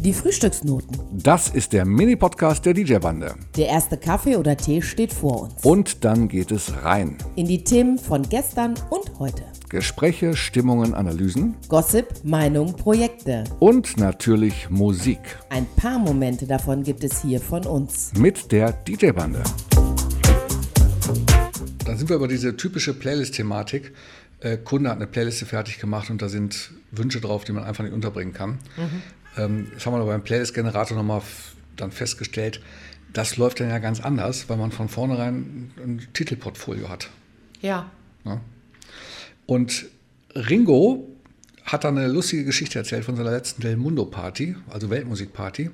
Die Frühstücksnoten. Das ist der Mini-Podcast der DJ-Bande. Der erste Kaffee oder Tee steht vor uns. Und dann geht es rein. In die Themen von gestern und heute. Gespräche, Stimmungen, Analysen. Gossip, Meinung, Projekte. Und natürlich Musik. Ein paar Momente davon gibt es hier von uns. Mit der DJ-Bande. Dann sind wir über diese typische Playlist-Thematik. Äh, Kunde hat eine Playliste fertig gemacht und da sind Wünsche drauf, die man einfach nicht unterbringen kann. Mhm. Ähm, das haben wir beim Playlist-Generator nochmal dann festgestellt. Das läuft dann ja ganz anders, weil man von vornherein ein Titelportfolio hat. Ja. ja. Und Ringo hat dann eine lustige Geschichte erzählt von seiner letzten Del Mundo Party, also Weltmusikparty.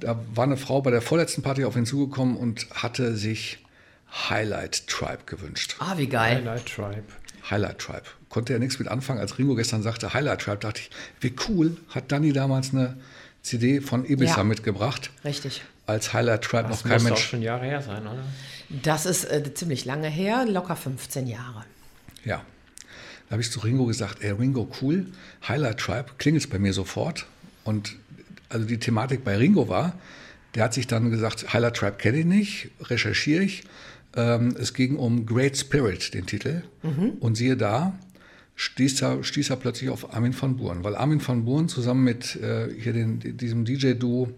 Da war eine Frau bei der vorletzten Party auf ihn zugekommen und hatte sich Highlight Tribe gewünscht. Ah, wie geil. Highlight Tribe. Highlight Tribe. Konnte er nichts mit anfangen. Als Ringo gestern sagte Highlight Tribe, dachte ich, wie cool, hat Danny damals eine CD von Ibiza ja. mitgebracht. Richtig. Als Highlight Tribe das noch kein Mensch. Das muss schon Jahre her sein, oder? Das ist äh, ziemlich lange her, locker 15 Jahre. Ja. Da habe ich zu Ringo gesagt, ey Ringo, cool, Highlight Tribe, klingelt es bei mir sofort. Und also die Thematik bei Ringo war, der hat sich dann gesagt, Highlight Tribe kenne ich nicht, recherchiere ich. Ähm, es ging um Great Spirit, den Titel. Mhm. Und siehe da, stieß er, stieß er plötzlich auf Armin van Buuren, weil Armin van Buuren zusammen mit äh, hier den, diesem DJ-Duo,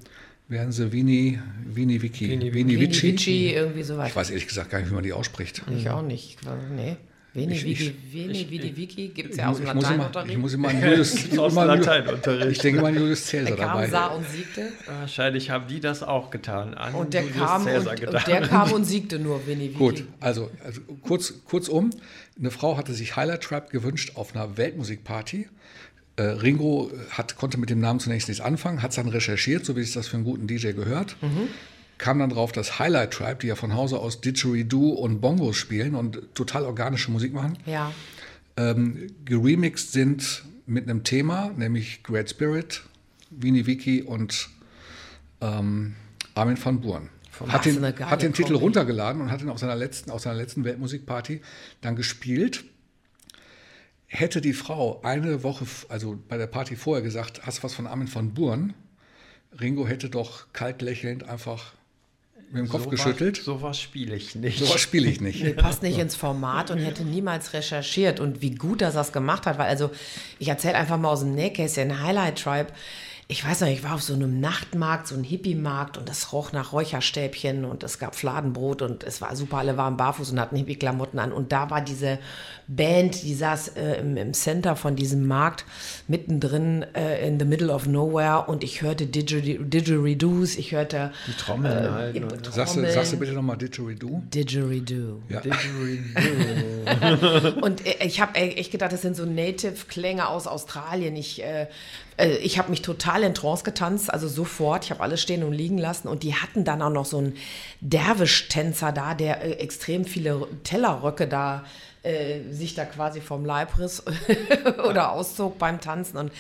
werden sie Vini, Vini Vici, Vini, Vini Vici, Vici, irgendwie sowas. Ich weiß ehrlich gesagt gar nicht, wie man die ausspricht. Ich auch nicht, nee. Veni, ich, Vidi, Veni, Vidi, Vici gibt es ja aus dem Lateinunterricht. Ich muss immer an Julius, immer Lateinunterricht. Ich denke immer an Julius Caesar der dabei. kam, sah und siegte. Wahrscheinlich haben die das auch getan. An und der, kam und, und, der kam und siegte nur, Veni, Vici. Gut, also, also kurz, kurzum, eine Frau hatte sich Highlight Trap gewünscht auf einer Weltmusikparty. Äh, Ringo hat, konnte mit dem Namen zunächst nichts anfangen, hat es dann recherchiert, so wie es das für einen guten DJ gehört. Mhm kam dann drauf, dass Highlight Tribe, die ja von Hause aus Didgeridoo und Bongos spielen und total organische Musik machen, ja. ähm, geremixed sind mit einem Thema, nämlich Great Spirit, Vini Vici und ähm, Armin van Buuren. Hat den, hat den Titel runtergeladen und hat ihn auf seiner letzten, auf seiner letzten Weltmusikparty dann gespielt. Hätte die Frau eine Woche, also bei der Party vorher gesagt, hast du was von Armin van Buuren? Ringo hätte doch kalt lächelnd einfach mit dem Kopf so geschüttelt. Was, so was spiele ich nicht. So was spiele ich nicht. Nee, passt nicht ins Format und hätte niemals recherchiert. Und wie gut, dass er es gemacht hat, weil also ich erzähle einfach mal aus dem Nähkästchen Highlight Tribe ich weiß noch, ich war auf so einem Nachtmarkt, so einem Hippie-Markt und es roch nach Räucherstäbchen und es gab Fladenbrot und es war super, alle waren barfuß und hatten Hippie-Klamotten an und da war diese Band, die saß äh, im, im, Center von diesem Markt, mittendrin äh, in the middle of nowhere und ich hörte Didgeridoos, ich hörte... Die Trommeln äh, halt. Trommeln. Sagst, du, sagst du bitte nochmal Didgeridoo? Didgeridoo. Ja. Didgeridoo. und äh, ich habe echt gedacht, das sind so Native-Klänge aus Australien. Ich äh, ich habe mich total in Trance getanzt, also sofort. Ich habe alles stehen und liegen lassen. Und die hatten dann auch noch so einen Derwisch-Tänzer da, der äh, extrem viele Tellerröcke da äh, sich da quasi vom Leib riss oder auszog beim Tanzen. Und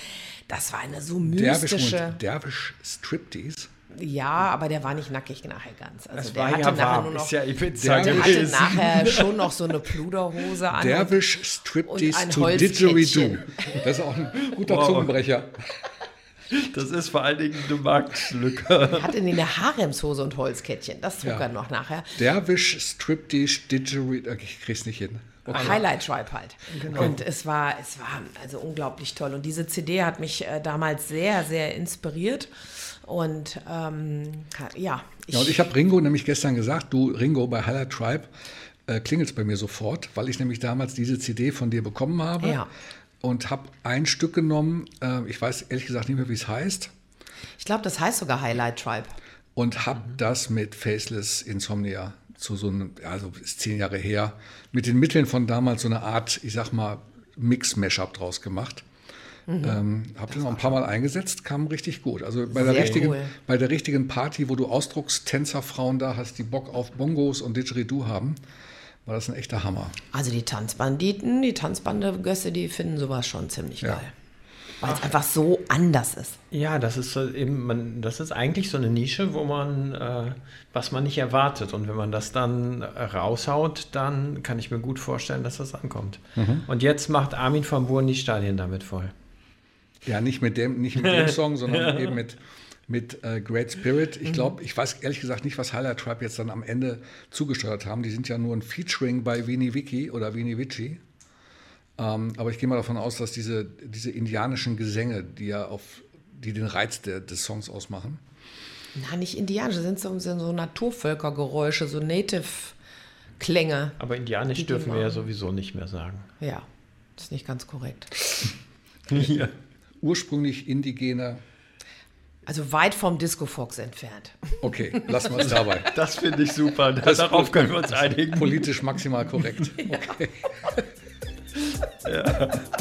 das war eine so mystische. Derwisch-Striptease? Ja, aber der war nicht nackig nachher ganz. Also das der war hatte ja nachher warm. nur noch. Ja der hatte nachher schon noch so eine Pluderhose an. Derwisch Striptease to Didgeridoo. Das ist auch ein guter wow. Zungenbrecher. Das ist vor allen Dingen eine Marktlücke. Er hatte eine Haremshose und Holzkettchen. Das trug ja. er noch nachher. Derwisch Striptease Didgeridoo. Ich krieg's nicht hin. Okay. Highlight Tribe halt. Genau. Und es war, es war also unglaublich toll. Und diese CD hat mich äh, damals sehr, sehr inspiriert. Und ähm, ja. Ich ja, und ich habe Ringo nämlich gestern gesagt, du Ringo bei Highlight Tribe äh, klingelt bei mir sofort, weil ich nämlich damals diese CD von dir bekommen habe. Ja. Und habe ein Stück genommen, äh, ich weiß ehrlich gesagt nicht mehr, wie es heißt. Ich glaube, das heißt sogar Highlight Tribe. Und habe mhm. das mit Faceless Insomnia zu so einem, also ist zehn Jahre her, mit den Mitteln von damals so eine Art, ich sag mal, Mix-Mashup draus gemacht. Mhm. Ähm, hab den noch ein paar Mal eingesetzt, kam richtig gut. Also bei der, richtigen, cool. bei der richtigen Party, wo du Ausdruckstänzerfrauen da hast, die Bock auf Bongos und Didgeridoo haben, war das ein echter Hammer. Also die Tanzbanditen, die Tanzbande-Gösse, die finden sowas schon ziemlich ja. geil. Weil es einfach so anders ist. Ja, das ist so eben, man, das ist eigentlich so eine Nische, wo man, äh, was man nicht erwartet. Und wenn man das dann raushaut, dann kann ich mir gut vorstellen, dass das ankommt. Mhm. Und jetzt macht Armin van Buuren die Stadien damit voll. Ja, nicht mit dem, nicht mit dem Song, sondern eben mit, mit äh, Great Spirit. Ich glaube, ich weiß ehrlich gesagt nicht, was Highlight Tribe jetzt dann am Ende zugesteuert haben. Die sind ja nur ein Featuring bei Vini Vici oder Vini Vici. Ähm, aber ich gehe mal davon aus, dass diese, diese indianischen Gesänge, die ja auf, die den Reiz der, des Songs ausmachen. Na, nicht indianisch, das sind so, sind so Naturvölkergeräusche, so Native-Klänge. Aber indianisch dürfen wir ja sowieso nicht mehr sagen. Ja, das ist nicht ganz korrekt. Ja. Ursprünglich indigene. Also weit vom Disco Fox entfernt. Okay, lassen wir es dabei. Das finde ich super. Das Darauf können wir uns einigen. Politisch maximal korrekt. Okay. yeah.